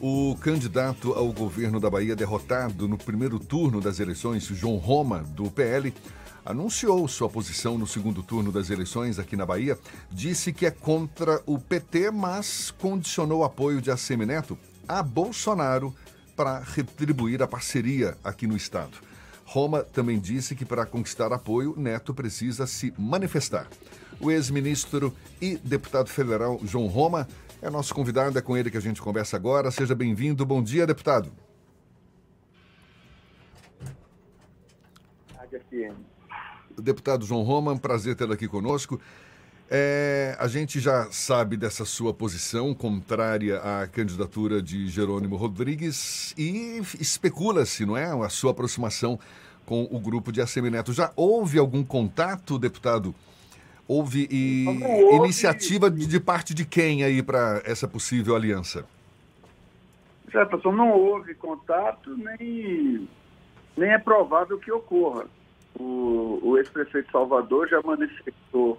O candidato ao governo da Bahia, derrotado no primeiro turno das eleições, João Roma, do PL, anunciou sua posição no segundo turno das eleições aqui na Bahia. Disse que é contra o PT, mas condicionou o apoio de Assemineto a Bolsonaro para retribuir a parceria aqui no Estado. Roma também disse que para conquistar apoio, Neto precisa se manifestar. O ex-ministro e deputado federal João Roma é nosso convidado, é com ele que a gente conversa agora. Seja bem-vindo. Bom dia, deputado. Deputado João Roma, prazer tê-lo aqui conosco. É, a gente já sabe dessa sua posição contrária à candidatura de Jerônimo Rodrigues e especula-se, não é, a sua aproximação com o grupo de Assemineto. Já houve algum contato, deputado, Houve e, iniciativa de, de, parte de quem aí para essa possível aliança? Jefferson, não houve contato, nem, nem é provável que ocorra. O, o ex-prefeito Salvador já manifestou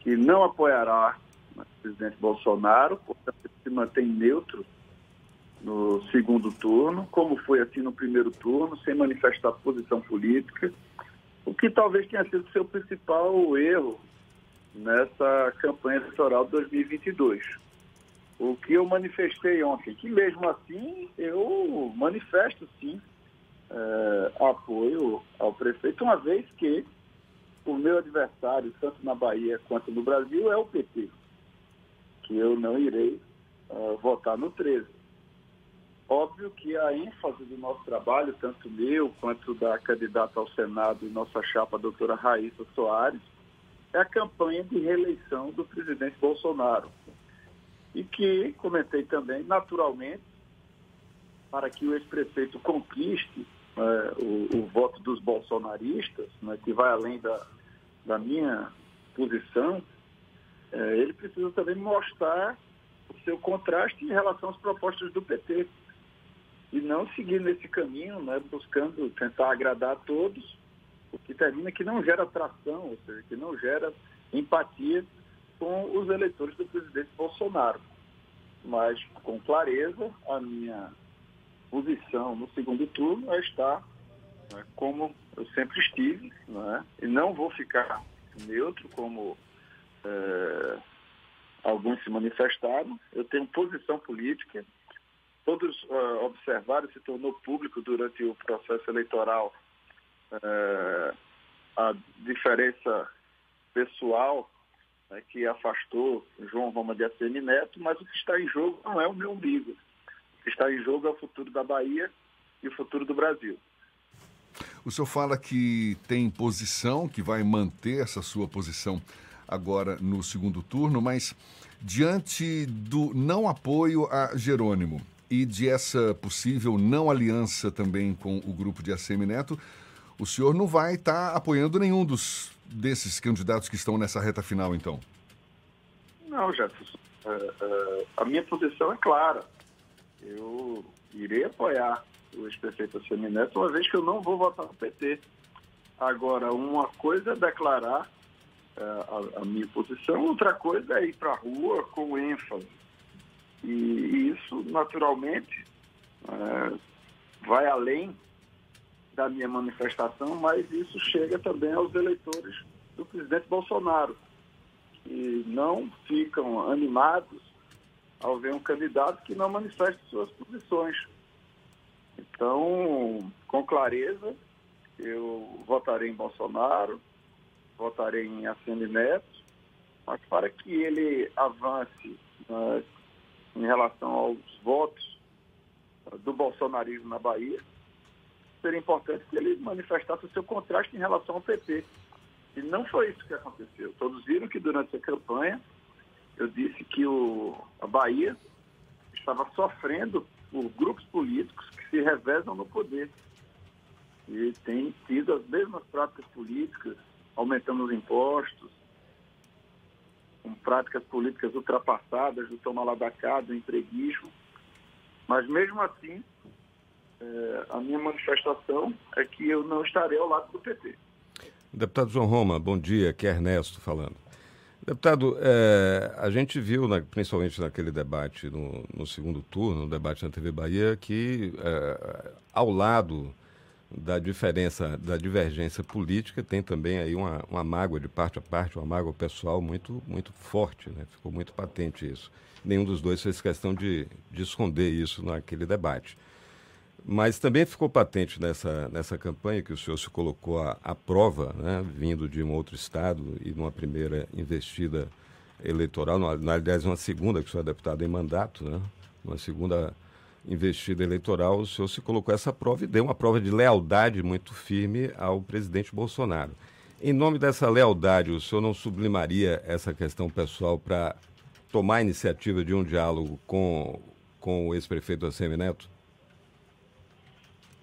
que não apoiará o presidente Bolsonaro, portanto, se mantém neutro no segundo turno, como foi assim no primeiro turno, sem manifestar posição política, o que talvez tenha sido seu principal erro nessa campanha eleitoral de 2022. O que eu manifestei ontem, que mesmo assim eu manifesto sim é, apoio ao prefeito, uma vez que o meu adversário, tanto na Bahia quanto no Brasil, é o PT, que eu não irei uh, votar no 13. Óbvio que a ênfase do nosso trabalho, tanto meu quanto da candidata ao Senado e nossa chapa, a doutora Raíssa Soares, é a campanha de reeleição do presidente Bolsonaro. E que, comentei também, naturalmente, para que o ex-prefeito conquiste é, o, o, voto dos bolsonaristas, né, que vai além da, da minha posição, é, ele precisa também mostrar o seu contraste em relação às propostas do PT. E não seguir nesse caminho, né, buscando tentar agradar a todos, o que termina que não gera atração, ou seja, que não gera empatia com os eleitores do presidente Bolsonaro. Mas, com clareza, a minha posição no segundo turno é estar né, como eu sempre estive, né, e não vou ficar neutro, como é, alguns se manifestaram. Eu tenho posição política. Todos uh, observaram, se tornou público durante o processo eleitoral é, a diferença pessoal né, que afastou João Roma de ACM Neto, mas o que está em jogo não é o meu umbigo. O que está em jogo é o futuro da Bahia e o futuro do Brasil. O senhor fala que tem posição, que vai manter essa sua posição agora no segundo turno, mas diante do não apoio a Jerônimo e de essa possível não aliança também com o grupo de ACM Neto, o senhor não vai estar tá apoiando nenhum dos desses candidatos que estão nessa reta final, então? Não, Jefferson. É, é, a minha posição é clara. Eu irei apoiar o ex-prefeito Semineto, uma vez que eu não vou votar no PT. Agora, uma coisa é declarar é, a, a, minha posição, outra coisa é ir para a rua com ênfase. E, e isso, naturalmente, é, vai além da minha manifestação, mas isso chega também aos eleitores do presidente Bolsonaro, que não ficam animados ao ver um candidato que não manifeste suas posições. Então, com clareza, eu votarei em Bolsonaro, votarei em Assene Neto, mas para que ele avance né, em relação aos votos do bolsonarismo na Bahia, seria importante que ele manifestasse o seu contraste em relação ao PT. E não foi isso que aconteceu. Todos viram que durante a campanha eu disse que o, a Bahia estava sofrendo por grupos políticos que se revezam no poder. E tem tido as mesmas práticas políticas, aumentando os impostos, com práticas políticas ultrapassadas do tomar lá da cá, do empreguismo. Mas mesmo assim, é, a minha manifestação é que eu não estarei ao lado do PT. Deputado João Roma, bom dia, aqui é Ernesto falando. Deputado, é, a gente viu, na, principalmente naquele debate no, no, segundo turno, no debate na TV Bahia, que é, ao lado da diferença, da divergência política, tem também aí uma, uma mágoa de parte a parte, uma mágoa pessoal muito, muito forte, né? ficou muito patente isso. Nenhum dos dois fez questão de, de esconder isso naquele debate. Mas também ficou patente nessa, nessa campanha que o senhor se colocou à, à prova, né, vindo de um outro estado e numa primeira investida eleitoral, na, aliás, uma segunda, que o senhor é deputado em mandato, né, uma segunda investida eleitoral, o senhor se colocou essa prova e deu uma prova de lealdade muito firme ao presidente Bolsonaro. Em nome dessa lealdade, o senhor não sublimaria essa questão pessoal para tomar a iniciativa de um diálogo com, com o ex-prefeito Assemi Neto?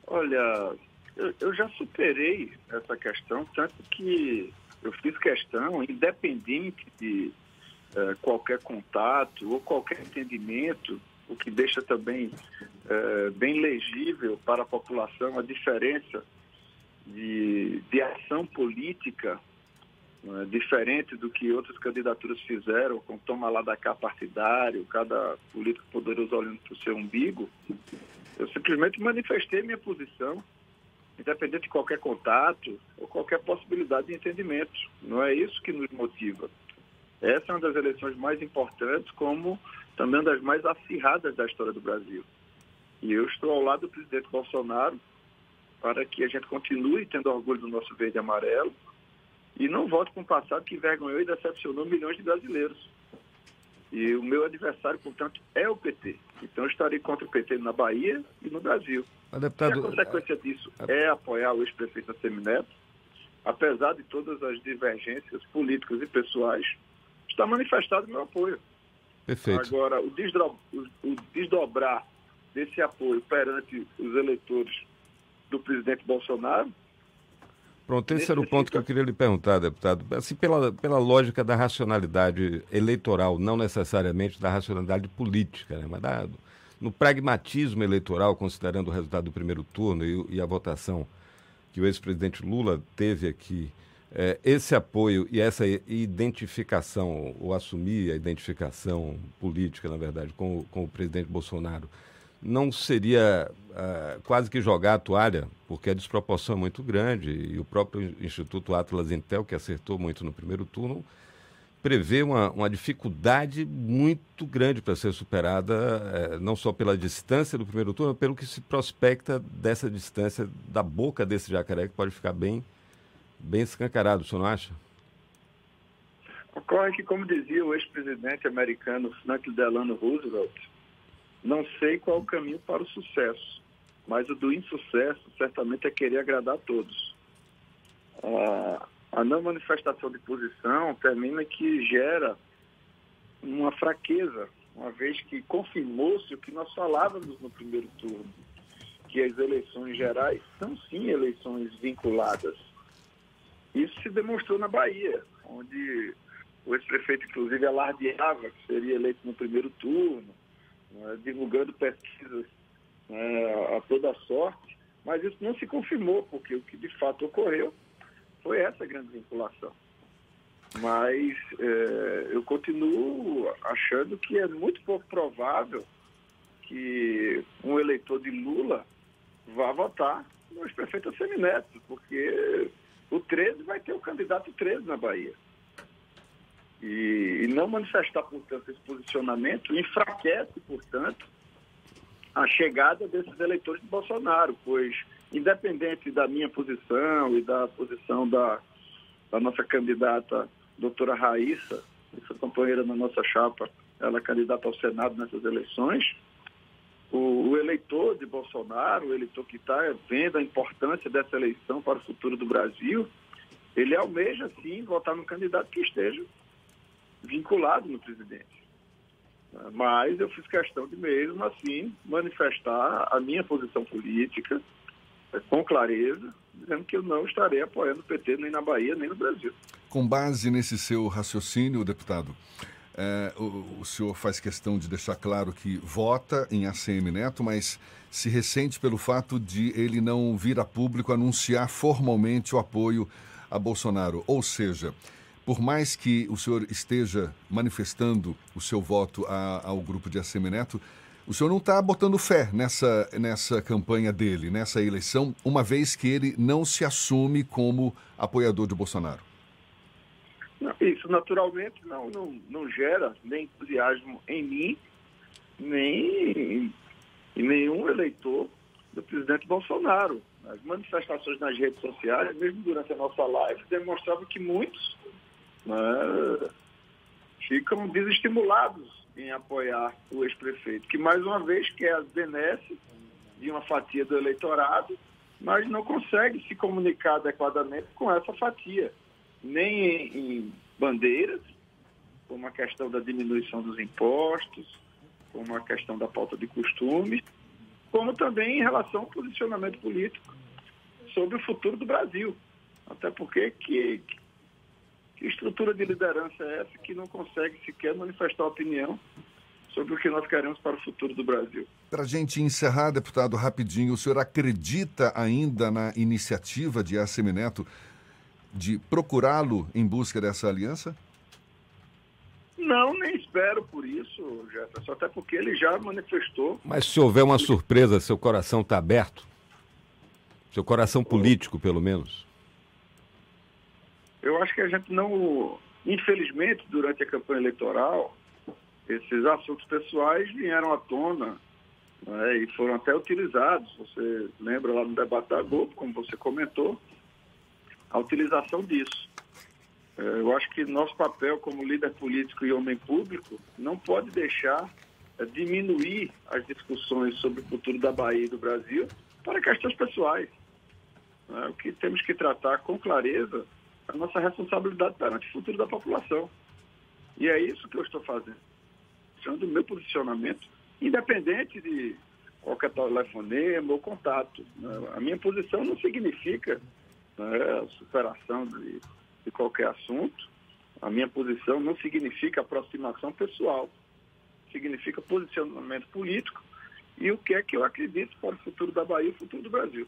Olha, eu, eu, já superei essa questão, tanto que eu fiz questão, independente de uh, qualquer contato ou qualquer entendimento, o que deixa também uh, bem legível para a população a diferença de, de ação política uh, diferente do que outras candidaturas fizeram, com toma lá da cá partidário, cada político poderoso olhando para o seu umbigo. Eu simplesmente manifestei minha posição, independente de qualquer contato ou qualquer possibilidade de entendimento. Não é isso que nos motiva. Essa é uma das eleições mais importantes, como também das mais acirradas da história do Brasil. E eu estou ao lado do presidente Bolsonaro para que a gente continue tendo orgulho do nosso verde e amarelo e não volte com o passado que envergonhou e decepcionou milhões de brasileiros. E o meu adversário, portanto, é o PT. Então eu estarei contra o PT na Bahia e no Brasil. deputado, e a consequência disso é apoiar o ex-prefeito Semineto, apesar de todas as divergências políticas e pessoais, está manifestado meu apoio. Perfeito. Agora, o, desdobrar, o desdobrar desse apoio perante os eleitores do presidente Bolsonaro Pronto, esse era o ponto que eu queria lhe perguntar, deputado. Assim, pela, pela lógica da racionalidade eleitoral, não necessariamente da racionalidade política, né? mas da, no pragmatismo eleitoral, considerando o resultado do primeiro turno e, e a votação que o ex-presidente Lula teve aqui, é, esse apoio e essa identificação, ou assumir a identificação política, na verdade, com, com o presidente Bolsonaro, não seria uh, quase que jogar a toalha, porque a desproporção é muito grande e o próprio Instituto Atlas Intel, que acertou muito no primeiro turno, prevê uma, uma dificuldade muito grande para ser superada, eh, não só pela distância do primeiro turno, mas pelo que se prospecta dessa distância da boca desse jacaré, que pode ficar bem, bem escancarado, senhor não acha? Ocorre que, como dizia o ex-presidente americano Franklin Delano Roosevelt, não sei qual o caminho para o sucesso, mas o do insucesso certamente é querer agradar a todos. A, não manifestação de posição termina que gera uma fraqueza, uma vez que confirmou-se o que nós falávamos no primeiro turno, que as eleições gerais são sim eleições vinculadas. Isso se demonstrou na Bahia, onde o ex-prefeito, inclusive, alardeava que seria eleito no primeiro turno, né, divulgando pesquisas né, a toda sorte, mas isso não se confirmou, porque o que de fato ocorreu foi essa grande vinculação. Mas é, eu continuo achando que é muito pouco provável que um eleitor de Lula vá votar no ex-prefeito Semineto, porque o 13 vai ter o candidato 13 na Bahia. E, e não manifestar, portanto, esse posicionamento enfraquece, portanto, a chegada desses eleitores de Bolsonaro, pois, independente da minha posição e da posição da, da nossa candidata, doutora Raíssa, essa companheira na nossa chapa, ela é candidata ao Senado nessas eleições, o, o eleitor de Bolsonaro, o eleitor que está vendo a importância dessa eleição para o futuro do Brasil, ele almeja, sim, votar no candidato que esteja vinculado no presidente. Mas eu fiz questão de mesmo assim manifestar a minha posição política eh, com clareza, dizendo que eu não estarei apoiando o PT nem na Bahia nem no Brasil. Com base nesse seu raciocínio, deputado, é, o, o, senhor faz questão de deixar claro que vota em ACM Neto, mas se ressente pelo fato de ele não vir a público anunciar formalmente o apoio a Bolsonaro. Ou seja, por mais que o senhor esteja manifestando o seu voto a, ao grupo de Assemineto, o senhor não está botando fé nessa, nessa campanha dele, nessa eleição, uma vez que ele não se assume como apoiador de Bolsonaro. Não, isso naturalmente não, não, não gera nem entusiasmo em mim, nem em nenhum eleitor do presidente Bolsonaro. As manifestações nas redes sociais, mesmo durante a nossa live, demonstravam que muitos né, ficam desestimulados em apoiar o ex-prefeito, que mais uma vez quer as benesses de uma fatia do eleitorado, mas não consegue se comunicar adequadamente com essa fatia, nem em, em bandeiras, como a questão da diminuição dos impostos, como a questão da pauta de costumes, como também em relação ao posicionamento político sobre o futuro do Brasil. Até porque que, que estrutura de liderança é essa que não consegue sequer manifestar opinião sobre o que nós queremos para o futuro do Brasil? Para a gente encerrar, deputado, rapidinho, o senhor acredita ainda na iniciativa de Assemineto de procurá-lo em busca dessa aliança? Não, nem espero por isso, Jefferson, até porque ele já manifestou. Mas se houver uma surpresa, seu coração está aberto? Seu coração político, pelo menos? Eu acho que a gente não, infelizmente, durante a campanha eleitoral, esses assuntos pessoais vieram à tona né, e foram até utilizados. Você lembra lá no debate da Globo, como você comentou, a utilização disso. É, eu acho que nosso papel como líder político e homem público não pode deixar é, diminuir as discussões sobre o futuro da Bahia e do Brasil para questões pessoais. É, o que temos que tratar com clareza a nossa responsabilidade perante o futuro da população. E é isso que eu estou fazendo. Sendo o meu posicionamento, independente de qualquer telefonema ou contato. Né? A minha posição não significa né, superação de, de qualquer assunto. A minha posição não significa aproximação pessoal. Significa posicionamento político e o que é que eu acredito para o futuro da Bahia e o futuro do Brasil.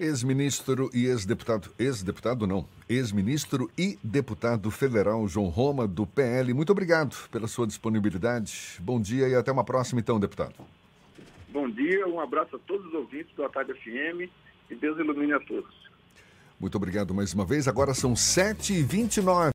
Ex-ministro e ex-deputado, ex-deputado não, ex-ministro e deputado federal João Roma, do PL, muito obrigado pela sua disponibilidade. Bom dia e até uma próxima, então, deputado. Bom dia, um abraço a todos os ouvintes do Atalho FM e Deus ilumine a todos. Muito obrigado mais uma vez. Agora são 7h29.